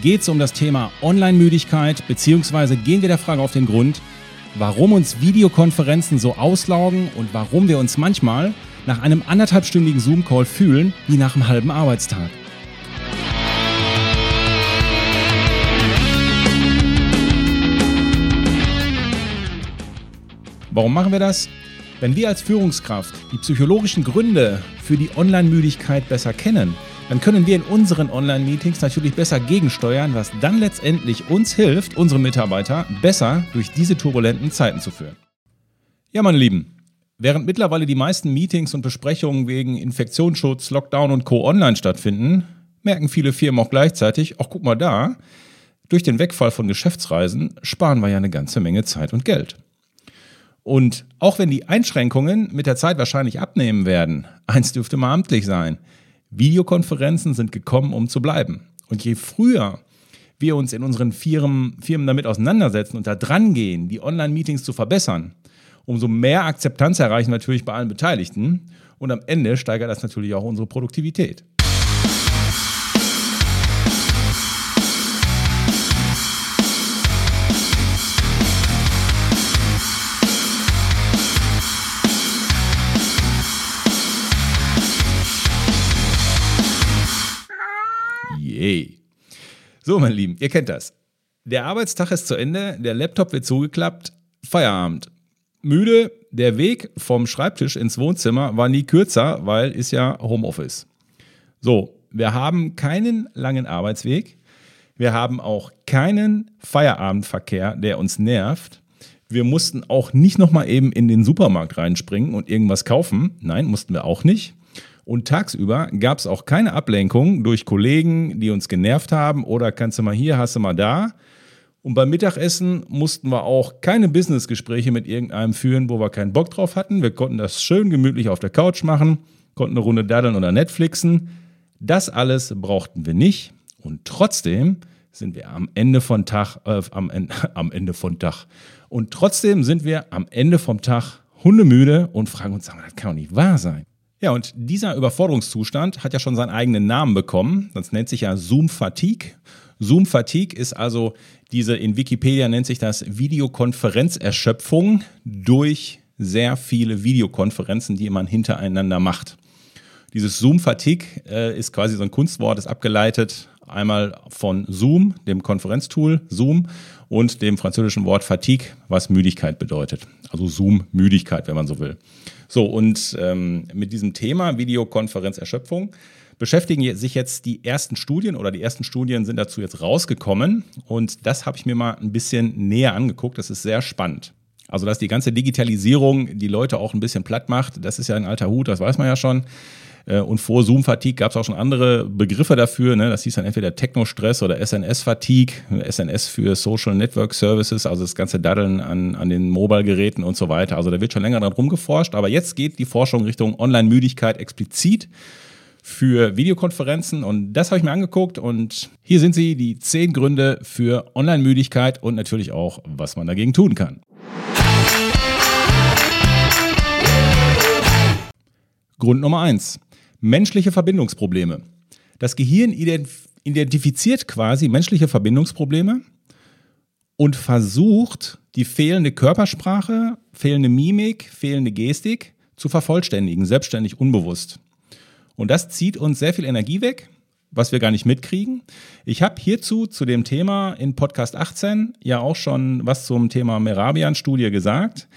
geht es um das Thema Online-Müdigkeit, beziehungsweise gehen wir der Frage auf den Grund, warum uns Videokonferenzen so auslaugen und warum wir uns manchmal nach einem anderthalbstündigen Zoom-Call fühlen wie nach einem halben Arbeitstag. Warum machen wir das? Wenn wir als Führungskraft die psychologischen Gründe für die Online-Müdigkeit besser kennen, dann können wir in unseren Online-Meetings natürlich besser gegensteuern, was dann letztendlich uns hilft, unsere Mitarbeiter besser durch diese turbulenten Zeiten zu führen. Ja, meine Lieben, während mittlerweile die meisten Meetings und Besprechungen wegen Infektionsschutz, Lockdown und Co. online stattfinden, merken viele Firmen auch gleichzeitig, ach guck mal da, durch den Wegfall von Geschäftsreisen sparen wir ja eine ganze Menge Zeit und Geld. Und auch wenn die Einschränkungen mit der Zeit wahrscheinlich abnehmen werden, eins dürfte mal amtlich sein, Videokonferenzen sind gekommen, um zu bleiben. Und je früher wir uns in unseren Firmen, Firmen damit auseinandersetzen und da dran gehen, die Online-Meetings zu verbessern, umso mehr Akzeptanz erreichen natürlich bei allen Beteiligten. Und am Ende steigert das natürlich auch unsere Produktivität. So, mein Lieben, ihr kennt das. Der Arbeitstag ist zu Ende, der Laptop wird zugeklappt, Feierabend. Müde, der Weg vom Schreibtisch ins Wohnzimmer war nie kürzer, weil ist ja Homeoffice. So, wir haben keinen langen Arbeitsweg. Wir haben auch keinen Feierabendverkehr, der uns nervt. Wir mussten auch nicht nochmal eben in den Supermarkt reinspringen und irgendwas kaufen. Nein, mussten wir auch nicht. Und tagsüber gab es auch keine Ablenkung durch Kollegen, die uns genervt haben oder kannst du mal hier, hast du mal da. Und beim Mittagessen mussten wir auch keine Businessgespräche mit irgendeinem führen, wo wir keinen Bock drauf hatten. Wir konnten das schön gemütlich auf der Couch machen, konnten eine Runde daddeln oder Netflixen. Das alles brauchten wir nicht. Und trotzdem sind wir am Ende von Tag, äh, am, Ende, am Ende von Tag. Und trotzdem sind wir am Ende vom Tag hundemüde und fragen uns, das kann doch nicht wahr sein. Ja, und dieser Überforderungszustand hat ja schon seinen eigenen Namen bekommen. Das nennt sich ja Zoom-Fatigue. Zoom-Fatigue ist also diese, in Wikipedia nennt sich das Videokonferenzerschöpfung durch sehr viele Videokonferenzen, die man hintereinander macht. Dieses Zoom-Fatigue äh, ist quasi so ein Kunstwort, ist abgeleitet einmal von Zoom, dem Konferenztool Zoom, und dem französischen Wort Fatigue, was Müdigkeit bedeutet. Also Zoom-Müdigkeit, wenn man so will. So, und ähm, mit diesem Thema Videokonferenzerschöpfung beschäftigen sich jetzt die ersten Studien oder die ersten Studien sind dazu jetzt rausgekommen und das habe ich mir mal ein bisschen näher angeguckt. Das ist sehr spannend. Also, dass die ganze Digitalisierung die Leute auch ein bisschen platt macht, das ist ja ein alter Hut, das weiß man ja schon. Äh, und vor Zoom-Fatigue gab es auch schon andere Begriffe dafür. Ne? Das hieß dann entweder Techno-Stress oder SNS-Fatigue. SNS für Social Network Services, also das ganze Daddeln an, an den Mobile-Geräten und so weiter. Also da wird schon länger dran rumgeforscht. Aber jetzt geht die Forschung Richtung Online-Müdigkeit explizit für Videokonferenzen und das habe ich mir angeguckt und hier sind sie, die zehn Gründe für Online-Müdigkeit und natürlich auch, was man dagegen tun kann. Grund Nummer eins menschliche Verbindungsprobleme. Das Gehirn identifiziert quasi menschliche Verbindungsprobleme und versucht, die fehlende Körpersprache, fehlende Mimik, fehlende Gestik zu vervollständigen, selbstständig unbewusst. Und das zieht uns sehr viel Energie weg, was wir gar nicht mitkriegen. Ich habe hierzu zu dem Thema in Podcast 18 ja auch schon was zum Thema Merabian-Studie gesagt.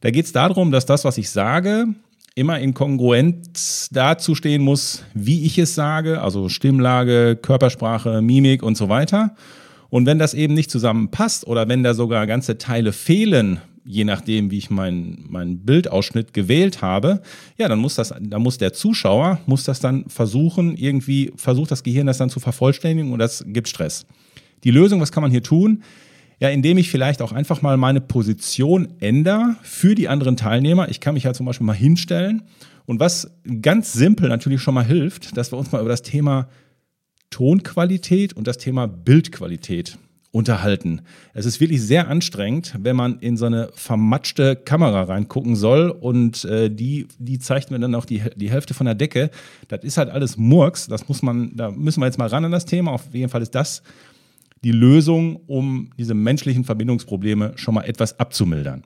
Da geht es darum, dass das, was ich sage, immer in Kongruenz dazu stehen muss, wie ich es sage, also Stimmlage, Körpersprache, Mimik und so weiter. Und wenn das eben nicht zusammenpasst oder wenn da sogar ganze Teile fehlen, je nachdem, wie ich meinen mein Bildausschnitt gewählt habe, ja, dann muss das, da muss der Zuschauer, muss das dann versuchen, irgendwie versucht das Gehirn das dann zu vervollständigen und das gibt Stress. Die Lösung, was kann man hier tun? Ja, indem ich vielleicht auch einfach mal meine Position ändere für die anderen Teilnehmer. Ich kann mich ja zum Beispiel mal hinstellen. Und was ganz simpel natürlich schon mal hilft, dass wir uns mal über das Thema Tonqualität und das Thema Bildqualität unterhalten. Es ist wirklich sehr anstrengend, wenn man in so eine vermatschte Kamera reingucken soll und äh, die, die zeigt mir dann auch die, die Hälfte von der Decke. Das ist halt alles Murks. Das muss man, da müssen wir jetzt mal ran an das Thema. Auf jeden Fall ist das die Lösung, um diese menschlichen Verbindungsprobleme schon mal etwas abzumildern.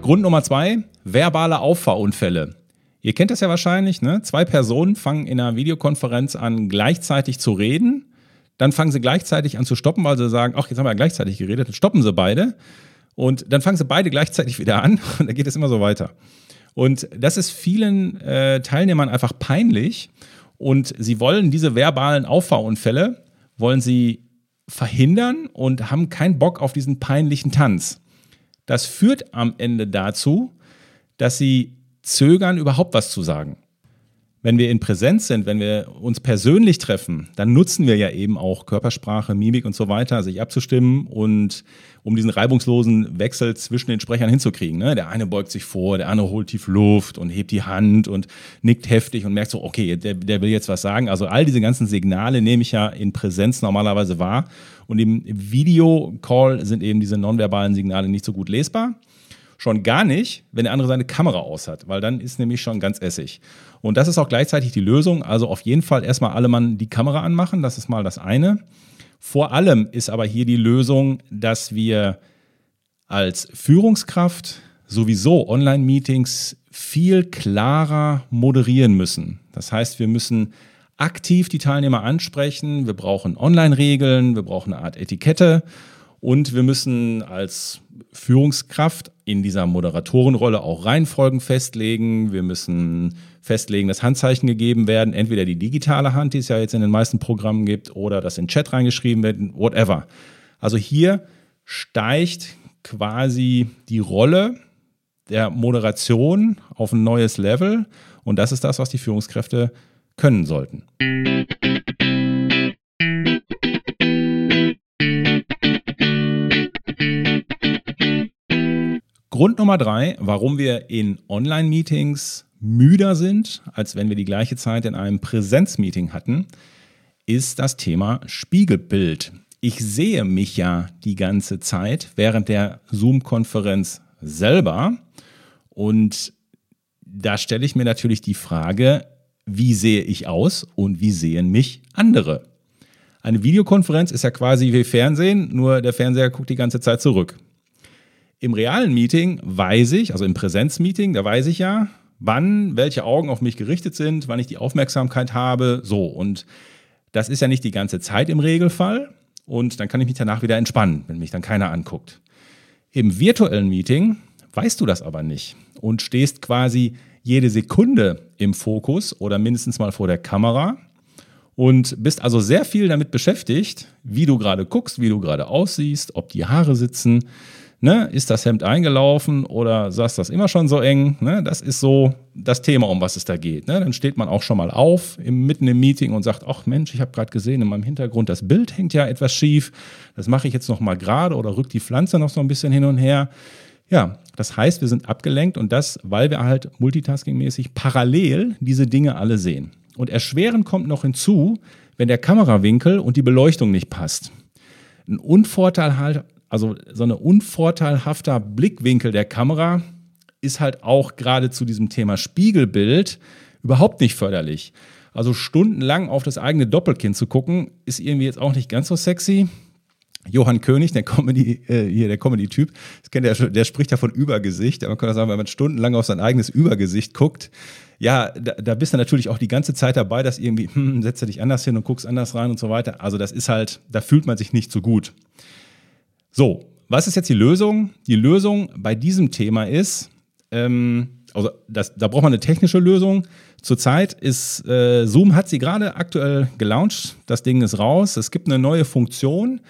Grund Nummer zwei, verbale Auffahrunfälle. Ihr kennt das ja wahrscheinlich, ne? Zwei Personen fangen in einer Videokonferenz an, gleichzeitig zu reden. Dann fangen sie gleichzeitig an zu stoppen, weil sie sagen, ach, jetzt haben wir ja gleichzeitig geredet. Dann stoppen sie beide. Und dann fangen sie beide gleichzeitig wieder an. Und dann geht es immer so weiter. Und das ist vielen äh, Teilnehmern einfach peinlich. Und sie wollen diese verbalen Auffahrunfälle, wollen sie verhindern und haben keinen Bock auf diesen peinlichen Tanz. Das führt am Ende dazu, dass sie zögern, überhaupt was zu sagen. Wenn wir in Präsenz sind, wenn wir uns persönlich treffen, dann nutzen wir ja eben auch Körpersprache, Mimik und so weiter, sich abzustimmen und um diesen reibungslosen Wechsel zwischen den Sprechern hinzukriegen. Ne? Der eine beugt sich vor, der andere holt tief Luft und hebt die Hand und nickt heftig und merkt so, okay, der, der will jetzt was sagen. Also all diese ganzen Signale nehme ich ja in Präsenz normalerweise wahr. Und im Videocall sind eben diese nonverbalen Signale nicht so gut lesbar. Schon gar nicht, wenn der andere seine Kamera aus hat, weil dann ist nämlich schon ganz essig. Und das ist auch gleichzeitig die Lösung. Also auf jeden Fall erstmal alle Mann die Kamera anmachen, das ist mal das eine. Vor allem ist aber hier die Lösung, dass wir als Führungskraft sowieso Online-Meetings viel klarer moderieren müssen. Das heißt, wir müssen aktiv die Teilnehmer ansprechen. Wir brauchen Online-Regeln, wir brauchen eine Art Etikette und wir müssen als Führungskraft in dieser Moderatorenrolle auch Reihenfolgen festlegen. Wir müssen festlegen, dass Handzeichen gegeben werden, entweder die digitale Hand, die es ja jetzt in den meisten Programmen gibt, oder das in Chat reingeschrieben wird, whatever. Also hier steigt quasi die Rolle der Moderation auf ein neues Level und das ist das, was die Führungskräfte können sollten. Grund Nummer drei, warum wir in Online-Meetings müder sind, als wenn wir die gleiche Zeit in einem Präsenzmeeting hatten, ist das Thema Spiegelbild. Ich sehe mich ja die ganze Zeit während der Zoom-Konferenz selber und da stelle ich mir natürlich die Frage, wie sehe ich aus und wie sehen mich andere. Eine Videokonferenz ist ja quasi wie Fernsehen, nur der Fernseher guckt die ganze Zeit zurück. Im realen Meeting weiß ich, also im Präsenzmeeting, da weiß ich ja, wann welche Augen auf mich gerichtet sind, wann ich die Aufmerksamkeit habe, so. Und das ist ja nicht die ganze Zeit im Regelfall. Und dann kann ich mich danach wieder entspannen, wenn mich dann keiner anguckt. Im virtuellen Meeting weißt du das aber nicht und stehst quasi jede Sekunde im Fokus oder mindestens mal vor der Kamera und bist also sehr viel damit beschäftigt, wie du gerade guckst, wie du gerade aussiehst, ob die Haare sitzen, ne, ist das Hemd eingelaufen oder saß das immer schon so eng? Ne? Das ist so das Thema, um was es da geht. Ne? Dann steht man auch schon mal auf im, mitten im Meeting und sagt, ach Mensch, ich habe gerade gesehen, in meinem Hintergrund das Bild hängt ja etwas schief. Das mache ich jetzt noch mal gerade oder rückt die Pflanze noch so ein bisschen hin und her. Ja, das heißt, wir sind abgelenkt und das, weil wir halt multitaskingmäßig parallel diese Dinge alle sehen. Und erschwerend kommt noch hinzu, wenn der Kamerawinkel und die Beleuchtung nicht passt. Ein Unvorteil halt, also so ein unvorteilhafter Blickwinkel der Kamera ist halt auch gerade zu diesem Thema Spiegelbild überhaupt nicht förderlich. Also stundenlang auf das eigene Doppelkinn zu gucken, ist irgendwie jetzt auch nicht ganz so sexy. Johann König, der Comedy, äh, hier der Comedy-Typ, der, der spricht ja von Übergesicht. Man könnte sagen, wenn man stundenlang auf sein eigenes Übergesicht guckt, ja, da, da bist du natürlich auch die ganze Zeit dabei, dass irgendwie, hm, setze dich anders hin und guckst anders rein und so weiter. Also das ist halt, da fühlt man sich nicht so gut. So, was ist jetzt die Lösung? Die Lösung bei diesem Thema ist, ähm, also das, da braucht man eine technische Lösung. Zurzeit ist äh, Zoom hat sie gerade aktuell gelauncht. Das Ding ist raus. Es gibt eine neue Funktion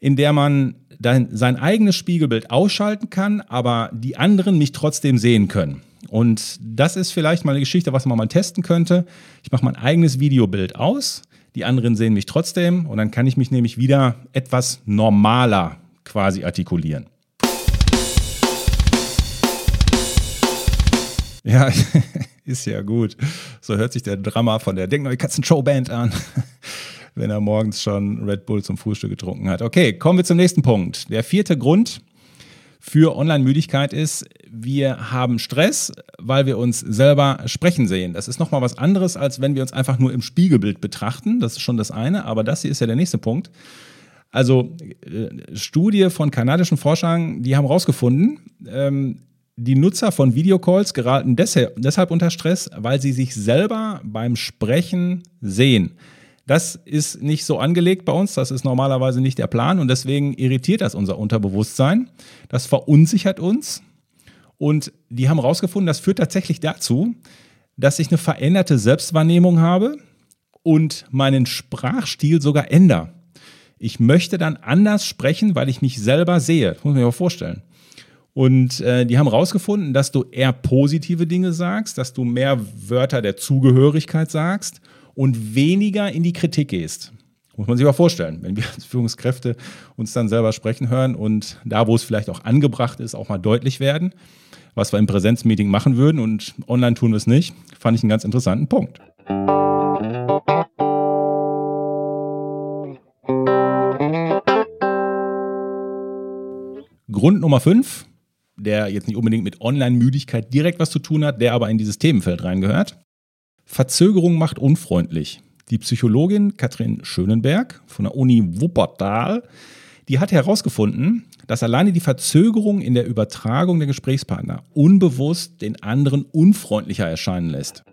in der man dann sein eigenes Spiegelbild ausschalten kann, aber die anderen mich trotzdem sehen können. Und das ist vielleicht mal eine Geschichte, was man mal testen könnte. Ich mache mein eigenes Videobild aus, die anderen sehen mich trotzdem und dann kann ich mich nämlich wieder etwas normaler quasi artikulieren. Ja, ist ja gut. So hört sich der Drama von der Denk neue Katzen Showband an, wenn er morgens schon Red Bull zum Frühstück getrunken hat. Okay, kommen wir zum nächsten Punkt. Der vierte Grund für Online-Müdigkeit ist, wir haben Stress, weil wir uns selber sprechen sehen. Das ist nochmal was anderes, als wenn wir uns einfach nur im Spiegelbild betrachten. Das ist schon das eine, aber das hier ist ja der nächste Punkt. Also äh, Studie von kanadischen Forschern, die haben herausgefunden, ähm, die Nutzer von Videocalls geraten deshalb unter Stress, weil sie sich selber beim Sprechen sehen. Das ist nicht so angelegt bei uns, das ist normalerweise nicht der Plan und deswegen irritiert das unser Unterbewusstsein. Das verunsichert uns und die haben herausgefunden, das führt tatsächlich dazu, dass ich eine veränderte Selbstwahrnehmung habe und meinen Sprachstil sogar ändere. Ich möchte dann anders sprechen, weil ich mich selber sehe. Das muss man sich mal vorstellen. Und äh, die haben herausgefunden, dass du eher positive Dinge sagst, dass du mehr Wörter der Zugehörigkeit sagst und weniger in die Kritik gehst. Muss man sich mal vorstellen, wenn wir als Führungskräfte uns dann selber sprechen hören und da, wo es vielleicht auch angebracht ist, auch mal deutlich werden, was wir im Präsenzmeeting machen würden und online tun wir es nicht, fand ich einen ganz interessanten Punkt. Grund Nummer 5 der jetzt nicht unbedingt mit Online-Müdigkeit direkt was zu tun hat, der aber in dieses Themenfeld reingehört. Verzögerung macht unfreundlich. Die Psychologin Katrin Schönenberg von der Uni Wuppertal, die hat herausgefunden, dass alleine die Verzögerung in der Übertragung der Gesprächspartner unbewusst den anderen unfreundlicher erscheinen lässt.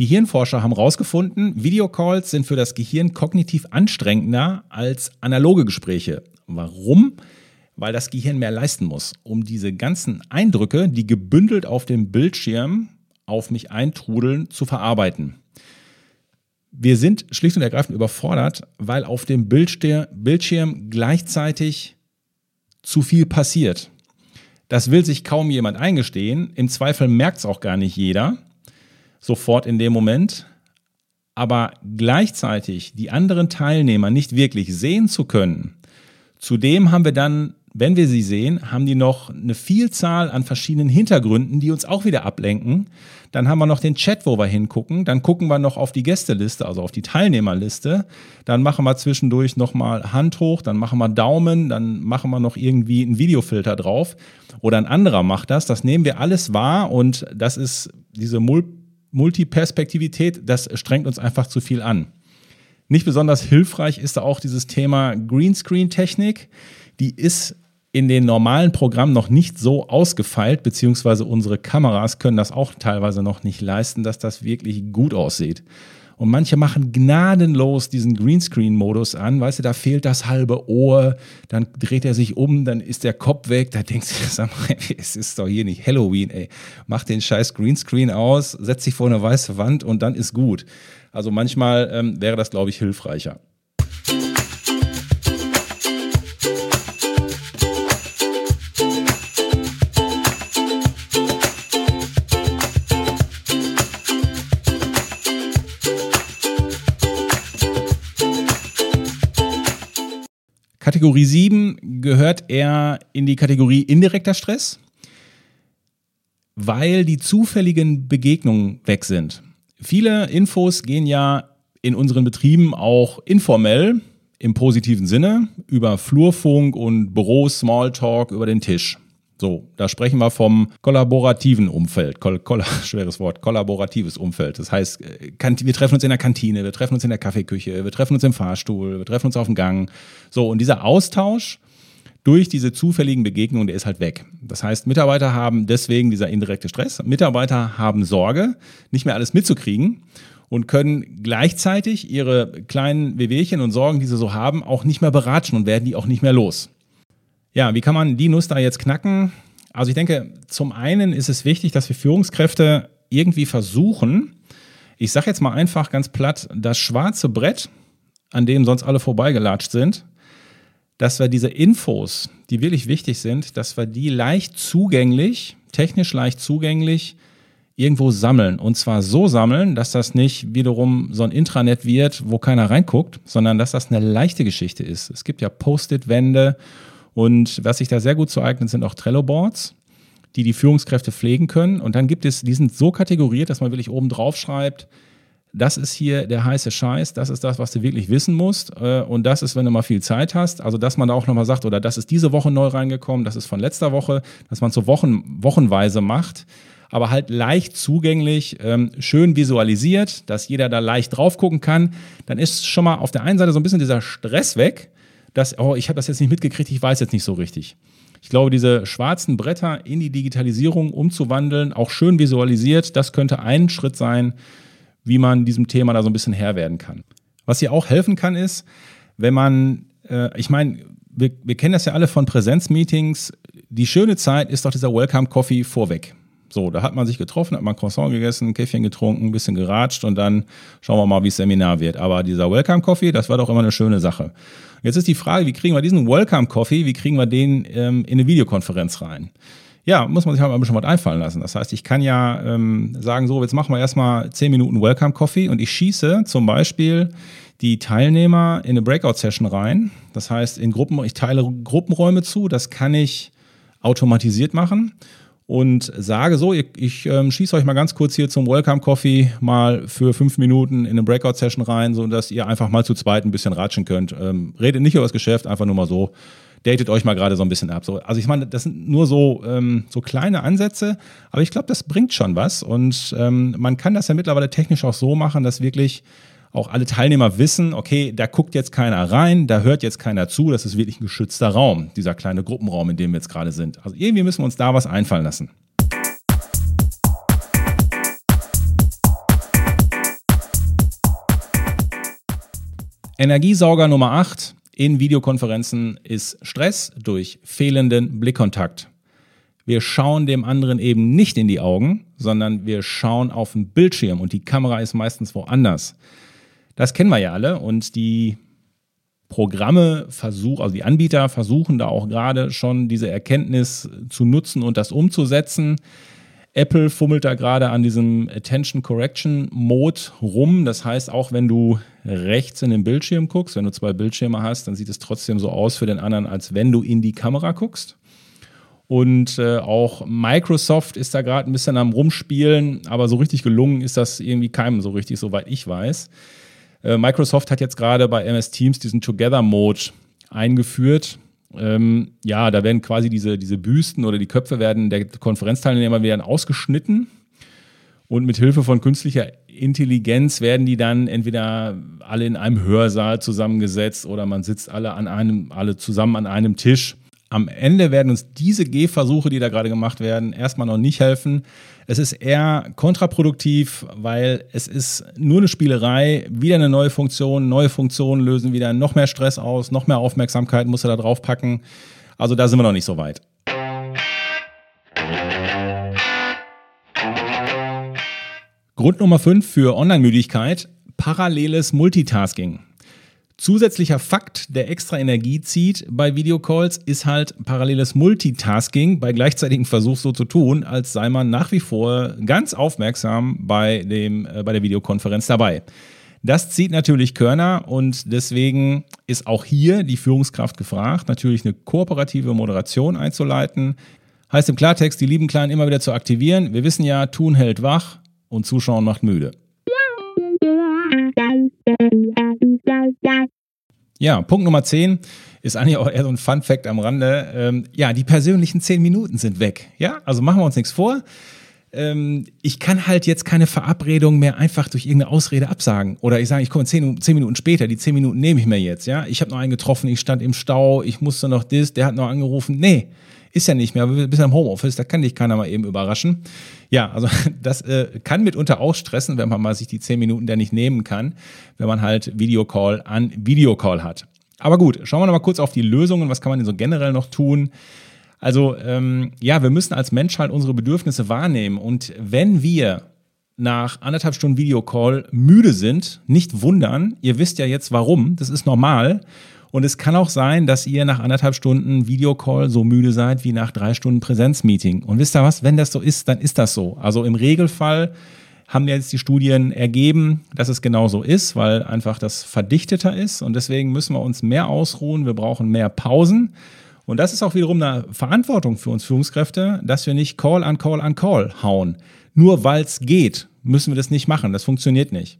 Die Hirnforscher haben herausgefunden, Videocalls sind für das Gehirn kognitiv anstrengender als analoge Gespräche. Warum? Weil das Gehirn mehr leisten muss, um diese ganzen Eindrücke, die gebündelt auf dem Bildschirm auf mich eintrudeln, zu verarbeiten. Wir sind schlicht und ergreifend überfordert, weil auf dem Bildschirm gleichzeitig zu viel passiert. Das will sich kaum jemand eingestehen. Im Zweifel merkt es auch gar nicht jeder sofort in dem Moment, aber gleichzeitig die anderen Teilnehmer nicht wirklich sehen zu können. Zudem haben wir dann, wenn wir sie sehen, haben die noch eine Vielzahl an verschiedenen Hintergründen, die uns auch wieder ablenken. Dann haben wir noch den Chat, wo wir hingucken. Dann gucken wir noch auf die Gästeliste, also auf die Teilnehmerliste. Dann machen wir zwischendurch nochmal Hand hoch, dann machen wir Daumen, dann machen wir noch irgendwie einen Videofilter drauf. Oder ein anderer macht das. Das nehmen wir alles wahr und das ist diese Mul Multiperspektivität, das strengt uns einfach zu viel an. Nicht besonders hilfreich ist da auch dieses Thema Greenscreen-Technik. Die ist in den normalen Programmen noch nicht so ausgefeilt, beziehungsweise unsere Kameras können das auch teilweise noch nicht leisten, dass das wirklich gut aussieht. Und manche machen gnadenlos diesen Greenscreen-Modus an. Weißt du, da fehlt das halbe Ohr, dann dreht er sich um, dann ist der Kopf weg. Da denkst du, sag mal, es ist doch hier nicht Halloween, ey. Mach den scheiß Greenscreen aus, setz dich vor eine weiße Wand und dann ist gut. Also manchmal ähm, wäre das, glaube ich, hilfreicher. Kategorie 7 gehört er in die Kategorie indirekter Stress, weil die zufälligen Begegnungen weg sind. Viele Infos gehen ja in unseren Betrieben auch informell im positiven Sinne über Flurfunk und Büro Smalltalk über den Tisch. So, da sprechen wir vom kollaborativen Umfeld. Kol koll schweres Wort, kollaboratives Umfeld. Das heißt, äh, wir treffen uns in der Kantine, wir treffen uns in der Kaffeeküche, wir treffen uns im Fahrstuhl, wir treffen uns auf dem Gang. So, und dieser Austausch durch diese zufälligen Begegnungen, der ist halt weg. Das heißt, Mitarbeiter haben deswegen dieser indirekte Stress. Mitarbeiter haben Sorge, nicht mehr alles mitzukriegen und können gleichzeitig ihre kleinen Wehwehchen und Sorgen, die sie so haben, auch nicht mehr beratschen und werden die auch nicht mehr los. Ja, wie kann man die Nuss da jetzt knacken? Also ich denke, zum einen ist es wichtig, dass wir Führungskräfte irgendwie versuchen, ich sage jetzt mal einfach ganz platt, das schwarze Brett an dem sonst alle vorbeigelatscht sind, dass wir diese Infos, die wirklich wichtig sind, dass wir die leicht zugänglich, technisch leicht zugänglich irgendwo sammeln. Und zwar so sammeln, dass das nicht wiederum so ein Intranet wird, wo keiner reinguckt, sondern dass das eine leichte Geschichte ist. Es gibt ja Post-it-Wände und was sich da sehr gut zu eignet, sind auch Trello-Boards, die die Führungskräfte pflegen können. Und dann gibt es, die sind so kategoriert, dass man wirklich oben drauf schreibt, das ist hier der heiße Scheiß, das ist das, was du wirklich wissen musst. Äh, und das ist, wenn du mal viel Zeit hast. Also, dass man da auch nochmal sagt, oder das ist diese Woche neu reingekommen, das ist von letzter Woche, dass man so Wochen, wochenweise macht, aber halt leicht zugänglich, ähm, schön visualisiert, dass jeder da leicht drauf gucken kann. Dann ist schon mal auf der einen Seite so ein bisschen dieser Stress weg, dass, oh, ich habe das jetzt nicht mitgekriegt, ich weiß jetzt nicht so richtig. Ich glaube, diese schwarzen Bretter in die Digitalisierung umzuwandeln, auch schön visualisiert, das könnte ein Schritt sein, wie man diesem Thema da so ein bisschen Herr werden kann. Was hier auch helfen kann, ist, wenn man, äh, ich meine, wir, wir kennen das ja alle von Präsenzmeetings, die schöne Zeit ist doch dieser Welcome Coffee vorweg. So, da hat man sich getroffen, hat man Croissant gegessen, Käffchen getrunken, ein bisschen geratscht und dann schauen wir mal, wie das Seminar wird. Aber dieser Welcome Coffee, das war doch immer eine schöne Sache. Jetzt ist die Frage, wie kriegen wir diesen Welcome Coffee, wie kriegen wir den ähm, in eine Videokonferenz rein? ja, muss man sich halt mal ein bisschen was einfallen lassen. Das heißt, ich kann ja ähm, sagen, so, jetzt machen wir erstmal 10 Minuten Welcome Coffee und ich schieße zum Beispiel die Teilnehmer in eine Breakout-Session rein. Das heißt, in Gruppen, ich teile Gruppenräume zu, das kann ich automatisiert machen und sage so, ich, ich ähm, schieße euch mal ganz kurz hier zum Welcome Coffee mal für fünf Minuten in eine Breakout-Session rein, sodass ihr einfach mal zu zweit ein bisschen ratschen könnt. Ähm, redet nicht über das Geschäft, einfach nur mal so datet euch mal gerade so ein bisschen ab. So, also ich meine, das sind nur so, ähm, so kleine Ansätze, aber ich glaube, das bringt schon was. Und ähm, man kann das ja mittlerweile technisch auch so machen, dass wirklich auch alle Teilnehmer wissen, okay, da guckt jetzt keiner rein, da hört jetzt keiner zu, das ist wirklich ein geschützter Raum, dieser kleine Gruppenraum, in dem wir jetzt gerade sind. Also irgendwie müssen wir uns da was einfallen lassen. Energiesauger Nummer 8, in Videokonferenzen ist Stress durch fehlenden Blickkontakt. Wir schauen dem anderen eben nicht in die Augen, sondern wir schauen auf den Bildschirm und die Kamera ist meistens woanders. Das kennen wir ja alle und die Programme versuchen, also die Anbieter versuchen da auch gerade schon diese Erkenntnis zu nutzen und das umzusetzen. Apple fummelt da gerade an diesem Attention Correction Mode rum. Das heißt, auch wenn du rechts in den Bildschirm guckst, wenn du zwei Bildschirme hast, dann sieht es trotzdem so aus für den anderen, als wenn du in die Kamera guckst. Und äh, auch Microsoft ist da gerade ein bisschen am Rumspielen, aber so richtig gelungen ist das irgendwie keinem so richtig, soweit ich weiß. Äh, Microsoft hat jetzt gerade bei MS Teams diesen Together Mode eingeführt. Ähm, ja, da werden quasi diese, diese Büsten oder die Köpfe werden der Konferenzteilnehmer werden ausgeschnitten und mit Hilfe von künstlicher Intelligenz werden die dann entweder alle in einem Hörsaal zusammengesetzt oder man sitzt alle an einem, alle zusammen an einem Tisch. Am Ende werden uns diese Gehversuche, die da gerade gemacht werden, erstmal noch nicht helfen. Es ist eher kontraproduktiv, weil es ist nur eine Spielerei, wieder eine neue Funktion, neue Funktionen lösen wieder noch mehr Stress aus, noch mehr Aufmerksamkeit muss er da drauf packen. Also da sind wir noch nicht so weit. Grund Nummer 5 für Online-Müdigkeit, paralleles Multitasking. Zusätzlicher Fakt, der extra Energie zieht bei Videocalls, ist halt paralleles Multitasking bei gleichzeitigem Versuch so zu tun, als sei man nach wie vor ganz aufmerksam bei, dem, äh, bei der Videokonferenz dabei. Das zieht natürlich Körner und deswegen ist auch hier die Führungskraft gefragt, natürlich eine kooperative Moderation einzuleiten. Heißt im Klartext, die lieben Kleinen immer wieder zu aktivieren. Wir wissen ja, tun hält wach und zuschauen macht müde. Ja, Punkt Nummer 10 ist eigentlich auch eher so ein Fun Fact am Rande. Ähm, ja, die persönlichen 10 Minuten sind weg. Ja, also machen wir uns nichts vor. Ähm, ich kann halt jetzt keine Verabredung mehr einfach durch irgendeine Ausrede absagen. Oder ich sage, ich komme 10, 10 Minuten später, die 10 Minuten nehme ich mir jetzt. Ja, ich habe noch einen getroffen, ich stand im Stau, ich musste noch das, der hat noch angerufen. Nee, ist ja nicht mehr, wir bist im Homeoffice, da kann dich keiner mal eben überraschen. Ja, also das äh, kann mitunter auch stressen, wenn man mal sich die zehn Minuten der nicht nehmen kann, wenn man halt Videocall an Videocall hat. Aber gut, schauen wir noch mal kurz auf die Lösungen. Was kann man denn so generell noch tun? Also ähm, ja, wir müssen als Mensch halt unsere Bedürfnisse wahrnehmen. Und wenn wir nach anderthalb Stunden Videocall müde sind, nicht wundern. Ihr wisst ja jetzt warum. Das ist normal. Und es kann auch sein, dass ihr nach anderthalb Stunden Videocall so müde seid wie nach drei Stunden Präsenzmeeting. Und wisst ihr was? Wenn das so ist, dann ist das so. Also im Regelfall haben jetzt die Studien ergeben, dass es genau so ist, weil einfach das verdichteter ist. Und deswegen müssen wir uns mehr ausruhen. Wir brauchen mehr Pausen. Und das ist auch wiederum eine Verantwortung für uns Führungskräfte, dass wir nicht Call an Call an Call hauen. Nur weil es geht, müssen wir das nicht machen. Das funktioniert nicht.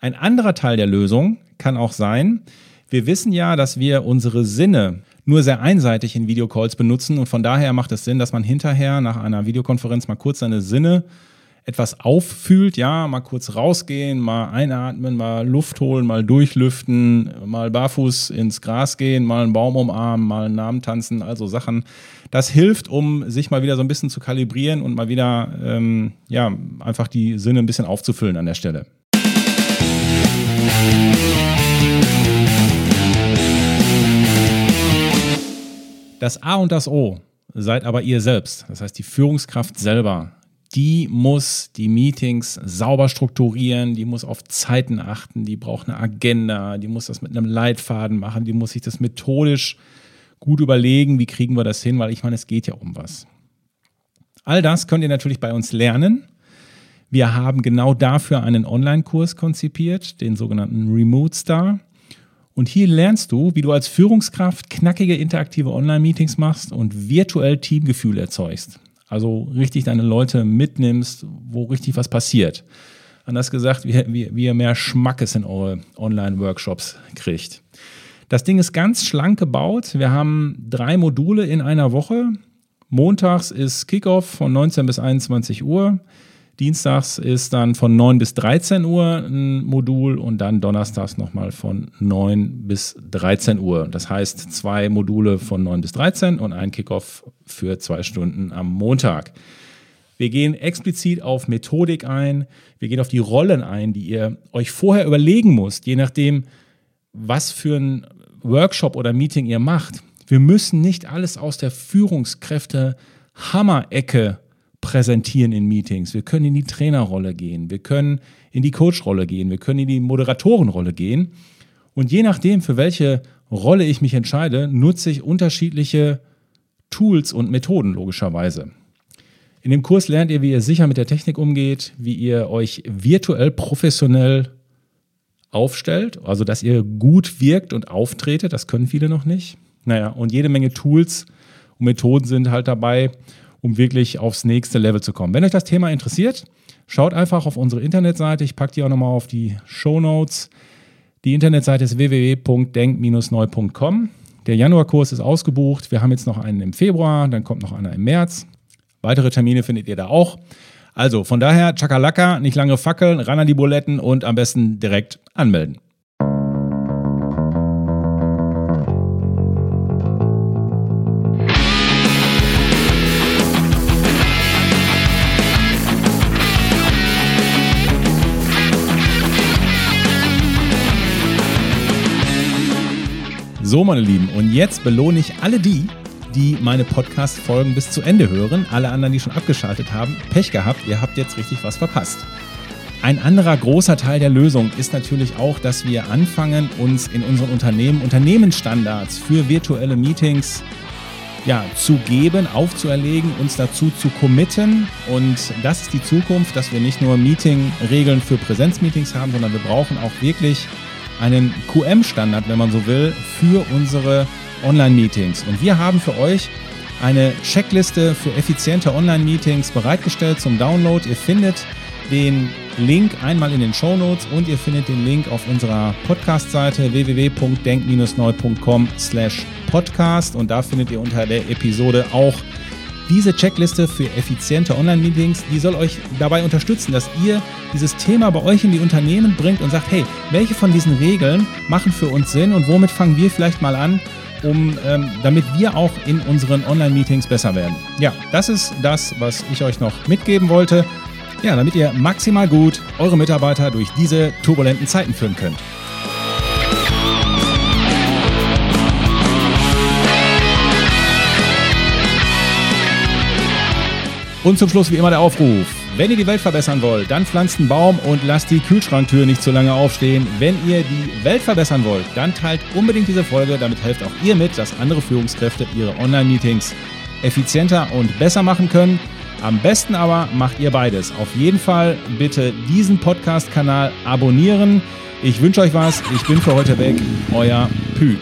Ein anderer Teil der Lösung kann auch sein, wir wissen ja, dass wir unsere Sinne nur sehr einseitig in Videocalls benutzen und von daher macht es Sinn, dass man hinterher nach einer Videokonferenz mal kurz seine Sinne etwas auffühlt, ja, mal kurz rausgehen, mal einatmen, mal Luft holen, mal durchlüften, mal barfuß ins Gras gehen, mal einen Baum umarmen, mal einen Namen tanzen, also Sachen. Das hilft, um sich mal wieder so ein bisschen zu kalibrieren und mal wieder, ähm, ja, einfach die Sinne ein bisschen aufzufüllen an der Stelle. Das A und das O seid aber ihr selbst, das heißt die Führungskraft selber. Die muss die Meetings sauber strukturieren, die muss auf Zeiten achten, die braucht eine Agenda, die muss das mit einem Leitfaden machen, die muss sich das methodisch gut überlegen, wie kriegen wir das hin, weil ich meine, es geht ja um was. All das könnt ihr natürlich bei uns lernen. Wir haben genau dafür einen Online-Kurs konzipiert, den sogenannten Remote Star. Und hier lernst du, wie du als Führungskraft knackige interaktive Online-Meetings machst und virtuell Teamgefühl erzeugst. Also richtig deine Leute mitnimmst, wo richtig was passiert. Anders gesagt, wie, wie, wie ihr mehr Schmackes in eure Online-Workshops kriegt. Das Ding ist ganz schlank gebaut. Wir haben drei Module in einer Woche. Montags ist Kickoff von 19 bis 21 Uhr. Dienstags ist dann von 9 bis 13 Uhr ein Modul und dann donnerstags nochmal von 9 bis 13 Uhr. Das heißt zwei Module von 9 bis 13 und ein Kickoff für zwei Stunden am Montag. Wir gehen explizit auf Methodik ein, wir gehen auf die Rollen ein, die ihr euch vorher überlegen müsst, je nachdem, was für ein Workshop oder Meeting ihr macht. Wir müssen nicht alles aus der Führungskräfte Hammerecke präsentieren in Meetings. Wir können in die Trainerrolle gehen. Wir können in die Coachrolle gehen. Wir können in die Moderatorenrolle gehen. Und je nachdem, für welche Rolle ich mich entscheide, nutze ich unterschiedliche Tools und Methoden logischerweise. In dem Kurs lernt ihr, wie ihr sicher mit der Technik umgeht, wie ihr euch virtuell professionell aufstellt, also dass ihr gut wirkt und auftretet, das können viele noch nicht. Naja, und jede Menge Tools und Methoden sind halt dabei, um wirklich aufs nächste Level zu kommen. Wenn euch das Thema interessiert, schaut einfach auf unsere Internetseite. Ich packe die auch nochmal auf die Show Notes. Die Internetseite ist www.denk-neu.com. Der Januarkurs ist ausgebucht. Wir haben jetzt noch einen im Februar, dann kommt noch einer im März. Weitere Termine findet ihr da auch. Also von daher, Chakalaka, nicht lange fackeln, ran an die Buletten und am besten direkt anmelden. So, meine Lieben, und jetzt belohne ich alle die, die meine Podcast-Folgen bis zu Ende hören. Alle anderen, die schon abgeschaltet haben, Pech gehabt, ihr habt jetzt richtig was verpasst. Ein anderer großer Teil der Lösung ist natürlich auch, dass wir anfangen, uns in unseren Unternehmen Unternehmensstandards für virtuelle Meetings ja, zu geben, aufzuerlegen, uns dazu zu committen. Und das ist die Zukunft, dass wir nicht nur Meeting-Regeln für Präsenzmeetings haben, sondern wir brauchen auch wirklich einen QM-Standard, wenn man so will, für unsere Online-Meetings. Und wir haben für euch eine Checkliste für effiziente Online-Meetings bereitgestellt zum Download. Ihr findet den Link einmal in den Show Notes und ihr findet den Link auf unserer Podcast-Seite www.denk-neu.com slash podcast und da findet ihr unter der Episode auch diese Checkliste für effiziente Online-Meetings, die soll euch dabei unterstützen, dass ihr dieses Thema bei euch in die Unternehmen bringt und sagt, hey, welche von diesen Regeln machen für uns Sinn und womit fangen wir vielleicht mal an, um, ähm, damit wir auch in unseren Online-Meetings besser werden. Ja, das ist das, was ich euch noch mitgeben wollte. Ja, damit ihr maximal gut eure Mitarbeiter durch diese turbulenten Zeiten führen könnt. Und zum Schluss wie immer der Aufruf. Wenn ihr die Welt verbessern wollt, dann pflanzt einen Baum und lasst die Kühlschranktür nicht zu lange aufstehen. Wenn ihr die Welt verbessern wollt, dann teilt unbedingt diese Folge. Damit helft auch ihr mit, dass andere Führungskräfte ihre Online-Meetings effizienter und besser machen können. Am besten aber macht ihr beides. Auf jeden Fall bitte diesen Podcast-Kanal abonnieren. Ich wünsche euch was. Ich bin für heute weg. Euer Pü.